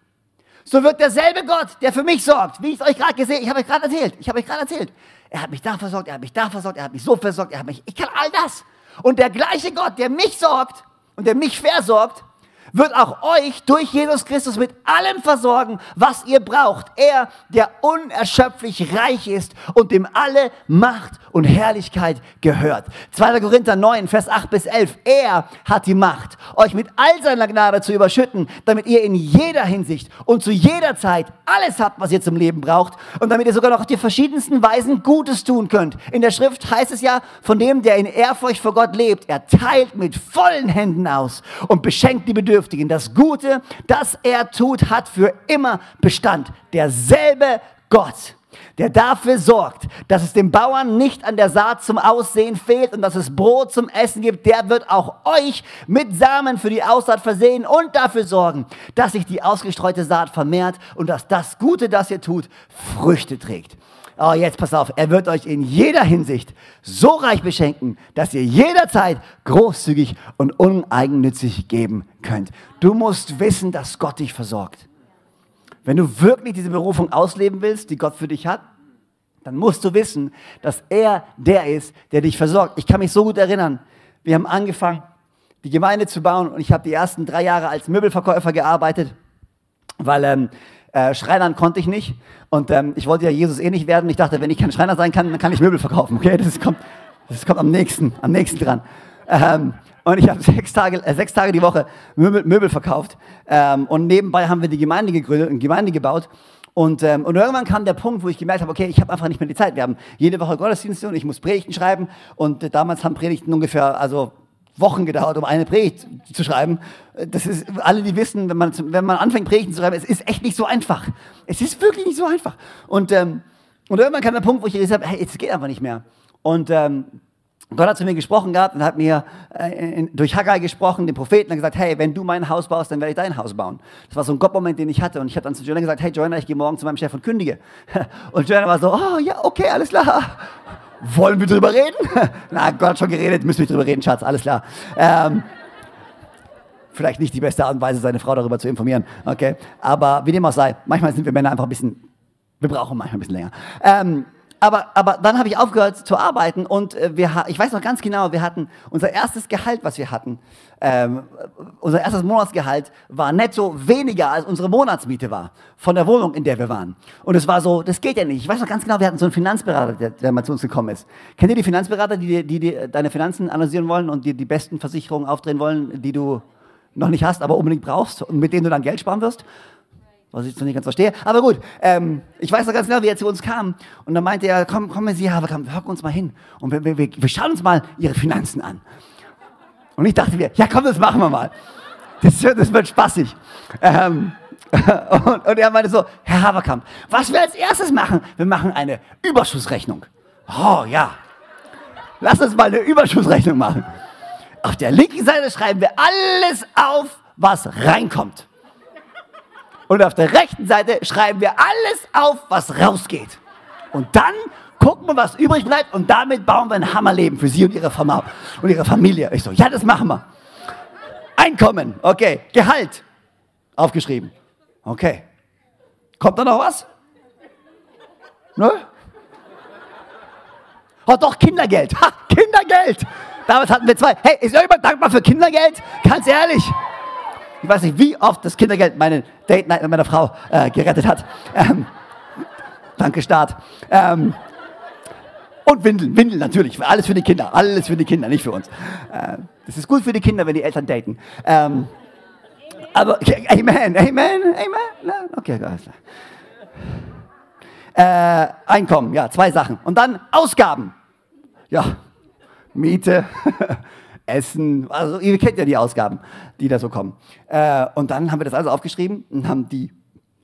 so wird derselbe Gott, der für mich sorgt, wie ich es euch gerade gesehen, ich habe euch gerade erzählt, ich habe euch gerade erzählt. Er hat mich da versorgt, er hat mich da versorgt, er hat mich so versorgt, er hat mich, ich kann all das. Und der gleiche Gott, der mich sorgt und der mich versorgt, wird auch euch durch Jesus Christus mit allem versorgen, was ihr braucht. Er, der unerschöpflich reich ist und dem alle Macht und Herrlichkeit gehört. 2. Korinther 9, Vers 8 bis 11. Er hat die Macht, euch mit all seiner Gnade zu überschütten, damit ihr in jeder Hinsicht und zu jeder Zeit alles habt, was ihr zum Leben braucht und damit ihr sogar noch auf die verschiedensten Weisen Gutes tun könnt. In der Schrift heißt es ja, von dem, der in Ehrfurcht vor Gott lebt, er teilt mit vollen Händen aus und beschenkt die Bedürftigen Bedürftigen. Das Gute, das er tut, hat für immer Bestand. Derselbe Gott, der dafür sorgt, dass es dem Bauern nicht an der Saat zum Aussehen fehlt und dass es Brot zum Essen gibt, der wird auch euch mit Samen für die Aussaat versehen und dafür sorgen, dass sich die ausgestreute Saat vermehrt und dass das Gute, das ihr tut, Früchte trägt oh, jetzt pass auf, er wird euch in jeder Hinsicht so reich beschenken, dass ihr jederzeit großzügig und uneigennützig geben könnt. Du musst wissen, dass Gott dich versorgt. Wenn du wirklich diese Berufung ausleben willst, die Gott für dich hat, dann musst du wissen, dass er der ist, der dich versorgt. Ich kann mich so gut erinnern, wir haben angefangen, die Gemeinde zu bauen und ich habe die ersten drei Jahre als Möbelverkäufer gearbeitet, weil ähm, äh, Schreinern konnte ich nicht. Und ähm, ich wollte ja Jesus eh nicht werden. Ich dachte, wenn ich kein Schreiner sein kann, dann kann ich Möbel verkaufen. Okay, das kommt, das kommt am nächsten, am nächsten dran. Ähm, und ich habe sechs Tage, äh, sechs Tage die Woche Möbel, Möbel verkauft. Ähm, und nebenbei haben wir die Gemeinde gegründet, eine Gemeinde gebaut. Und, ähm, und irgendwann kam der Punkt, wo ich gemerkt habe, okay, ich habe einfach nicht mehr die Zeit. Wir haben jede Woche Gottesdienste und ich muss Predigten schreiben. Und äh, damals haben Predigten ungefähr, also Wochen gedauert, um eine Predigt zu schreiben. Das ist, alle, die wissen, wenn man, wenn man anfängt, Predigten zu schreiben, es ist echt nicht so einfach. Es ist wirklich nicht so einfach. Und, ähm, und irgendwann kam der Punkt, wo ich gesagt habe, hey, es geht einfach nicht mehr. Und ähm, Gott hat zu mir gesprochen gehabt und hat mir äh, durch Haggai gesprochen, den Propheten, und gesagt, hey, wenn du mein Haus baust, dann werde ich dein Haus bauen. Das war so ein Gott-Moment, den ich hatte. Und ich habe dann zu Joanna gesagt, hey Joanna, ich gehe morgen zu meinem Chef und kündige. Und Joanna war so, oh ja, okay, alles klar. Wollen wir drüber reden? Na, Gott hat schon geredet, müssen wir drüber reden, Schatz, alles klar. Ähm, vielleicht nicht die beste Art und Weise, seine Frau darüber zu informieren, okay? Aber wie dem auch sei, manchmal sind wir Männer einfach ein bisschen, wir brauchen manchmal ein bisschen länger. Ähm, aber, aber dann habe ich aufgehört zu arbeiten und äh, wir, ich weiß noch ganz genau, wir hatten unser erstes Gehalt, was wir hatten, ähm, unser erstes Monatsgehalt war netto weniger als unsere Monatsmiete war von der Wohnung, in der wir waren. Und es war so, das geht ja nicht. Ich weiß noch ganz genau, wir hatten so einen Finanzberater, der, der mal zu uns gekommen ist. Kennt ihr die Finanzberater, die, die, die deine Finanzen analysieren wollen und dir die besten Versicherungen aufdrehen wollen, die du noch nicht hast, aber unbedingt brauchst und mit denen du dann Geld sparen wirst? Was ich jetzt noch nicht ganz verstehe. Aber gut, ähm, ich weiß noch ganz genau, wie er zu uns kam. Und dann meinte er, komm, kommen Sie, komm, wir hocken uns mal hin. Und wir, wir, wir schauen uns mal Ihre Finanzen an. Und ich dachte mir, ja komm, das machen wir mal. Das, das wird spaßig. Ähm, und, und, er meinte so, Herr Haberkamp, was wir als erstes machen, wir machen eine Überschussrechnung. Oh ja, lass uns mal eine Überschussrechnung machen. Auf der linken Seite schreiben wir alles auf, was reinkommt. Und auf der rechten Seite schreiben wir alles auf, was rausgeht. Und dann gucken wir, was übrig bleibt und damit bauen wir ein Hammerleben für Sie und Ihre, Fama und Ihre Familie. Ich so, ja, das machen wir. Einkommen, okay. Gehalt, aufgeschrieben. Okay. Kommt da noch was? Ne? Oh, doch, Kindergeld. Ha, Kindergeld. Damals hatten wir zwei. Hey, ist irgendjemand dankbar für Kindergeld? Ganz ehrlich. Ich weiß nicht, wie oft das Kindergeld meine Date Night mit meiner Frau äh, gerettet hat. Ähm, danke, Staat. Ähm, und Windeln, Windeln natürlich. Alles für die Kinder, alles für die Kinder, nicht für uns. Äh, das ist gut für die Kinder, wenn die Eltern daten. Ähm, aber, Amen, Amen, Amen. Okay, alles. Äh, Einkommen, ja, zwei Sachen. Und dann Ausgaben. Ja, Miete, Essen, also ihr kennt ja die Ausgaben, die da so kommen. Äh, und dann haben wir das also aufgeschrieben und haben die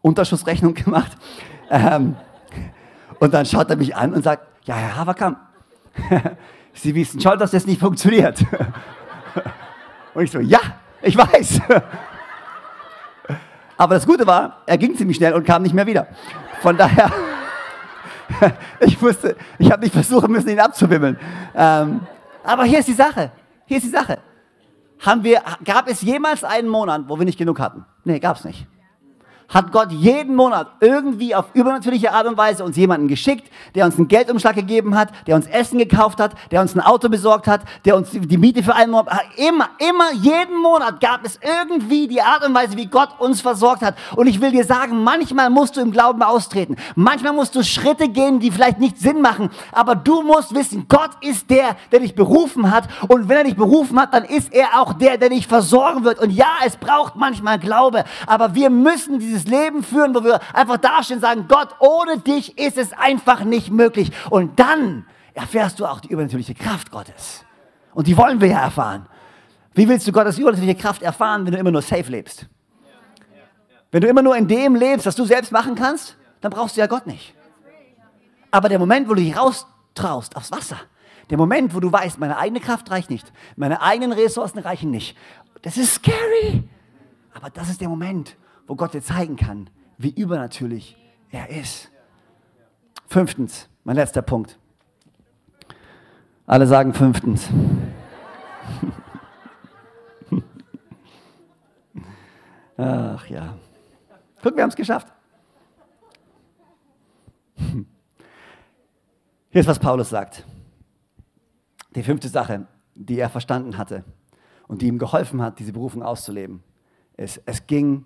Unterschussrechnung gemacht. Ähm, und dann schaut er mich an und sagt, ja, Herr Haverkamp, Sie wissen schon, dass das nicht funktioniert. und ich so, ja, ich weiß. Aber das Gute war, er ging ziemlich schnell und kam nicht mehr wieder. Von daher, ich wusste, ich habe nicht versuchen müssen, ihn abzuwimmeln. Ähm, aber hier ist die Sache. Hier ist die Sache. Haben wir, gab es jemals einen Monat, wo wir nicht genug hatten? Nee, gab es nicht hat Gott jeden Monat irgendwie auf übernatürliche Art und Weise uns jemanden geschickt, der uns einen Geldumschlag gegeben hat, der uns Essen gekauft hat, der uns ein Auto besorgt hat, der uns die Miete für einen Monat, immer, immer, jeden Monat gab es irgendwie die Art und Weise, wie Gott uns versorgt hat. Und ich will dir sagen, manchmal musst du im Glauben austreten. Manchmal musst du Schritte gehen, die vielleicht nicht Sinn machen. Aber du musst wissen, Gott ist der, der dich berufen hat. Und wenn er dich berufen hat, dann ist er auch der, der dich versorgen wird. Und ja, es braucht manchmal Glaube. Aber wir müssen dieses dieses Leben führen, wo wir einfach dastehen und sagen, Gott, ohne dich ist es einfach nicht möglich. Und dann erfährst du auch die übernatürliche Kraft Gottes. Und die wollen wir ja erfahren. Wie willst du Gottes übernatürliche Kraft erfahren, wenn du immer nur safe lebst? Wenn du immer nur in dem lebst, was du selbst machen kannst, dann brauchst du ja Gott nicht. Aber der Moment, wo du dich raustraust aufs Wasser, der Moment, wo du weißt, meine eigene Kraft reicht nicht, meine eigenen Ressourcen reichen nicht, das ist scary. Aber das ist der Moment, wo Gott dir zeigen kann, wie übernatürlich er ist. Fünftens, mein letzter Punkt. Alle sagen fünftens. Ach ja. Guck, wir haben es geschafft. Hier ist, was Paulus sagt. Die fünfte Sache, die er verstanden hatte und die ihm geholfen hat, diese Berufung auszuleben, ist, es ging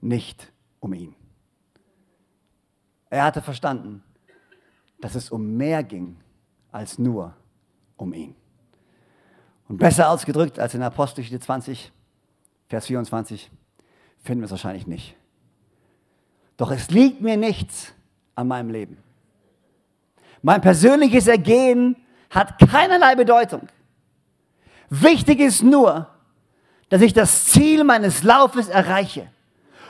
nicht um ihn. Er hatte verstanden, dass es um mehr ging als nur um ihn. Und besser ausgedrückt als in Apostelgeschichte 20, Vers 24, finden wir es wahrscheinlich nicht. Doch es liegt mir nichts an meinem Leben. Mein persönliches Ergehen hat keinerlei Bedeutung. Wichtig ist nur, dass ich das Ziel meines Laufes erreiche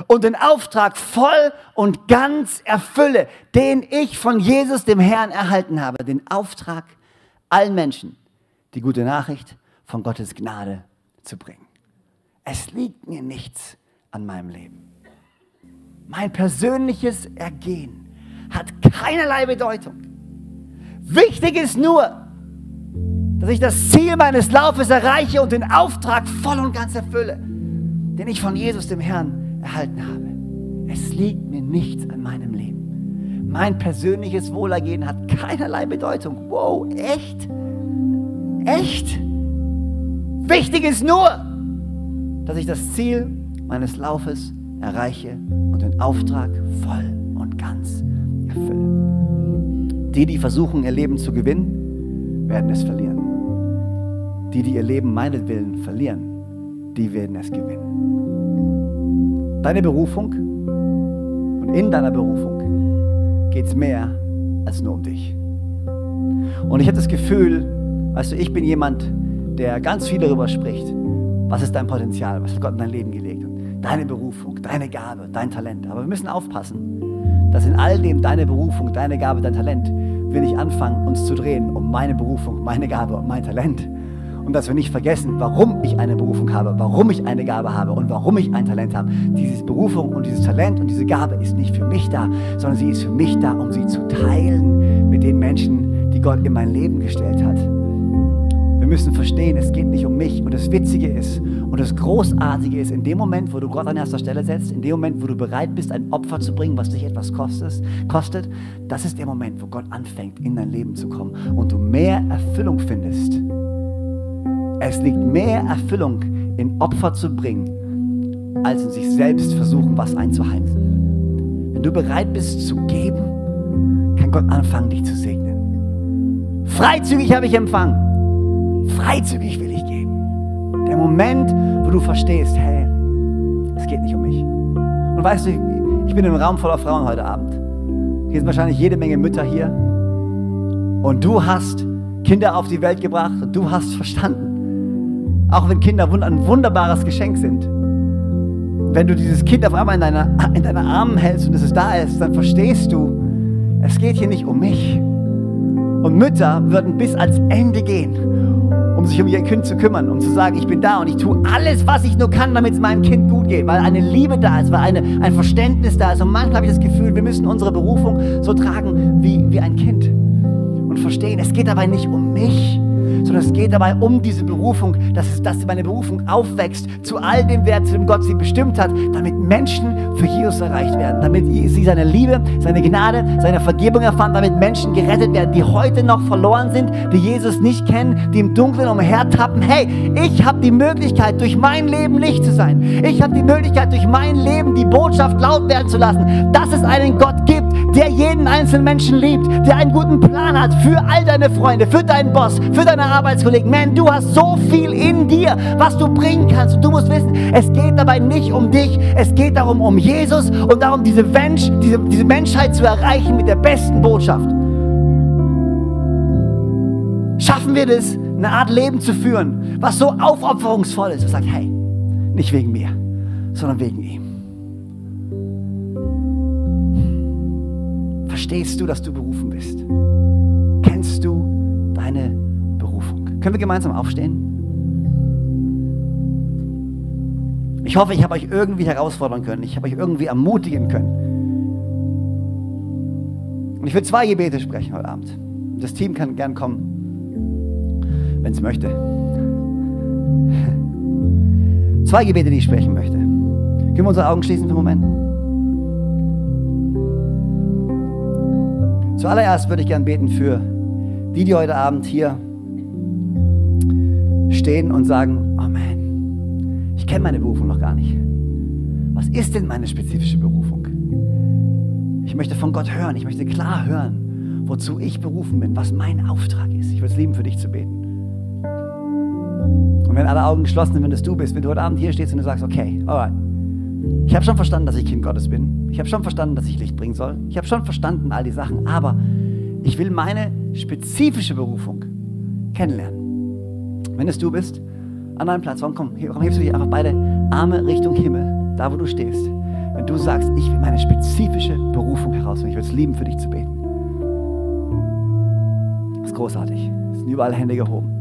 und den Auftrag voll und ganz erfülle, den ich von Jesus, dem Herrn, erhalten habe. Den Auftrag, allen Menschen die gute Nachricht von Gottes Gnade zu bringen. Es liegt mir nichts an meinem Leben. Mein persönliches Ergehen hat keinerlei Bedeutung. Wichtig ist nur, dass ich das Ziel meines Laufes erreiche und den Auftrag voll und ganz erfülle, den ich von Jesus, dem Herrn, erhalten habe. Es liegt mir nichts an meinem Leben. Mein persönliches Wohlergehen hat keinerlei Bedeutung. Wow, echt? Echt? Wichtig ist nur, dass ich das Ziel meines Laufes erreiche und den Auftrag voll und ganz erfülle. Die, die versuchen, ihr Leben zu gewinnen, werden es verlieren. Die, die ihr Leben meinetwillen verlieren, die werden es gewinnen. Deine Berufung und in deiner Berufung geht es mehr als nur um dich. Und ich habe das Gefühl, weißt du, ich bin jemand, der ganz viel darüber spricht. Was ist dein Potenzial? Was hat Gott in dein Leben gelegt? Und deine Berufung, deine Gabe, dein Talent. Aber wir müssen aufpassen, dass in all dem deine Berufung, deine Gabe, dein Talent, wir nicht anfangen, uns zu drehen um meine Berufung, meine Gabe und mein Talent. Und dass wir nicht vergessen, warum ich eine Berufung habe, warum ich eine Gabe habe und warum ich ein Talent habe. Diese Berufung und dieses Talent und diese Gabe ist nicht für mich da, sondern sie ist für mich da, um sie zu teilen mit den Menschen, die Gott in mein Leben gestellt hat. Wir müssen verstehen, es geht nicht um mich. Und das Witzige ist und das Großartige ist, in dem Moment, wo du Gott an erster Stelle setzt, in dem Moment, wo du bereit bist, ein Opfer zu bringen, was dich etwas kostet, kostet das ist der Moment, wo Gott anfängt, in dein Leben zu kommen und du mehr Erfüllung findest. Es liegt mehr Erfüllung in Opfer zu bringen, als in sich selbst versuchen, was einzuheimsen. Wenn du bereit bist zu geben, kann Gott anfangen, dich zu segnen. Freizügig habe ich empfangen. Freizügig will ich geben. Der Moment, wo du verstehst, hey, es geht nicht um mich. Und weißt du, ich bin im Raum voller Frauen heute Abend. Hier sind wahrscheinlich jede Menge Mütter hier. Und du hast Kinder auf die Welt gebracht und du hast verstanden. Auch wenn Kinder ein wunderbares Geschenk sind. Wenn du dieses Kind auf einmal in deiner, in deiner Armen hältst und es da ist, dann verstehst du, es geht hier nicht um mich. Und Mütter würden bis ans Ende gehen, um sich um ihr Kind zu kümmern, um zu sagen, ich bin da und ich tue alles, was ich nur kann, damit es meinem Kind gut geht, weil eine Liebe da ist, weil eine, ein Verständnis da ist. Und manchmal habe ich das Gefühl, wir müssen unsere Berufung so tragen wie, wie ein Kind und verstehen, es geht dabei nicht um mich, sondern es geht dabei um diese Berufung, dass, es, dass meine Berufung aufwächst zu all dem Wert, zu dem Gott sie bestimmt hat, damit Menschen für Jesus erreicht werden, damit sie seine Liebe, seine Gnade, seine Vergebung erfahren, damit Menschen gerettet werden, die heute noch verloren sind, die Jesus nicht kennen, die im Dunkeln umhertappen. Hey, ich habe die Möglichkeit, durch mein Leben Licht zu sein. Ich habe die Möglichkeit, durch mein Leben die Botschaft laut werden zu lassen, dass es einen Gott gibt, der jeden einzelnen Menschen liebt, der einen guten Plan hat für all deine Freunde, für deinen Boss, für deine Arbeitskollegen. Man, du hast so viel in dir, was du bringen kannst. Und du musst wissen, es geht dabei nicht um dich, es geht darum um Jesus und darum, diese, Mensch, diese, diese Menschheit zu erreichen mit der besten Botschaft. Schaffen wir das, eine Art Leben zu führen, was so aufopferungsvoll ist und sagt, hey, nicht wegen mir, sondern wegen ihm. Verstehst du, dass du berufen bist? Kennst du deine Berufung? Können wir gemeinsam aufstehen? Ich hoffe, ich habe euch irgendwie herausfordern können. Ich habe euch irgendwie ermutigen können. Und ich will zwei Gebete sprechen heute Abend. Das Team kann gern kommen, wenn es möchte. Zwei Gebete, die ich sprechen möchte. Können wir unsere Augen schließen für einen Moment? Zuallererst würde ich gern beten für die, die heute Abend hier stehen und sagen, oh ich kenne meine Berufung noch gar nicht. Was ist denn meine spezifische Berufung? Ich möchte von Gott hören, ich möchte klar hören, wozu ich berufen bin, was mein Auftrag ist. Ich würde es lieben, für dich zu beten. Und wenn alle Augen geschlossen sind, wenn es du bist, wenn du heute Abend hier stehst und du sagst, okay, alright, ich habe schon verstanden, dass ich Kind Gottes bin. Ich habe schon verstanden, dass ich Licht bringen soll. Ich habe schon verstanden all die Sachen. Aber ich will meine spezifische Berufung kennenlernen. Wenn es du bist, an deinem Platz, warum, komm, warum hebst du dich einfach beide Arme Richtung Himmel, da wo du stehst? Wenn du sagst, ich will meine spezifische Berufung herausfinden, ich würde es lieben, für dich zu beten. Das ist großartig. Es sind überall Hände gehoben.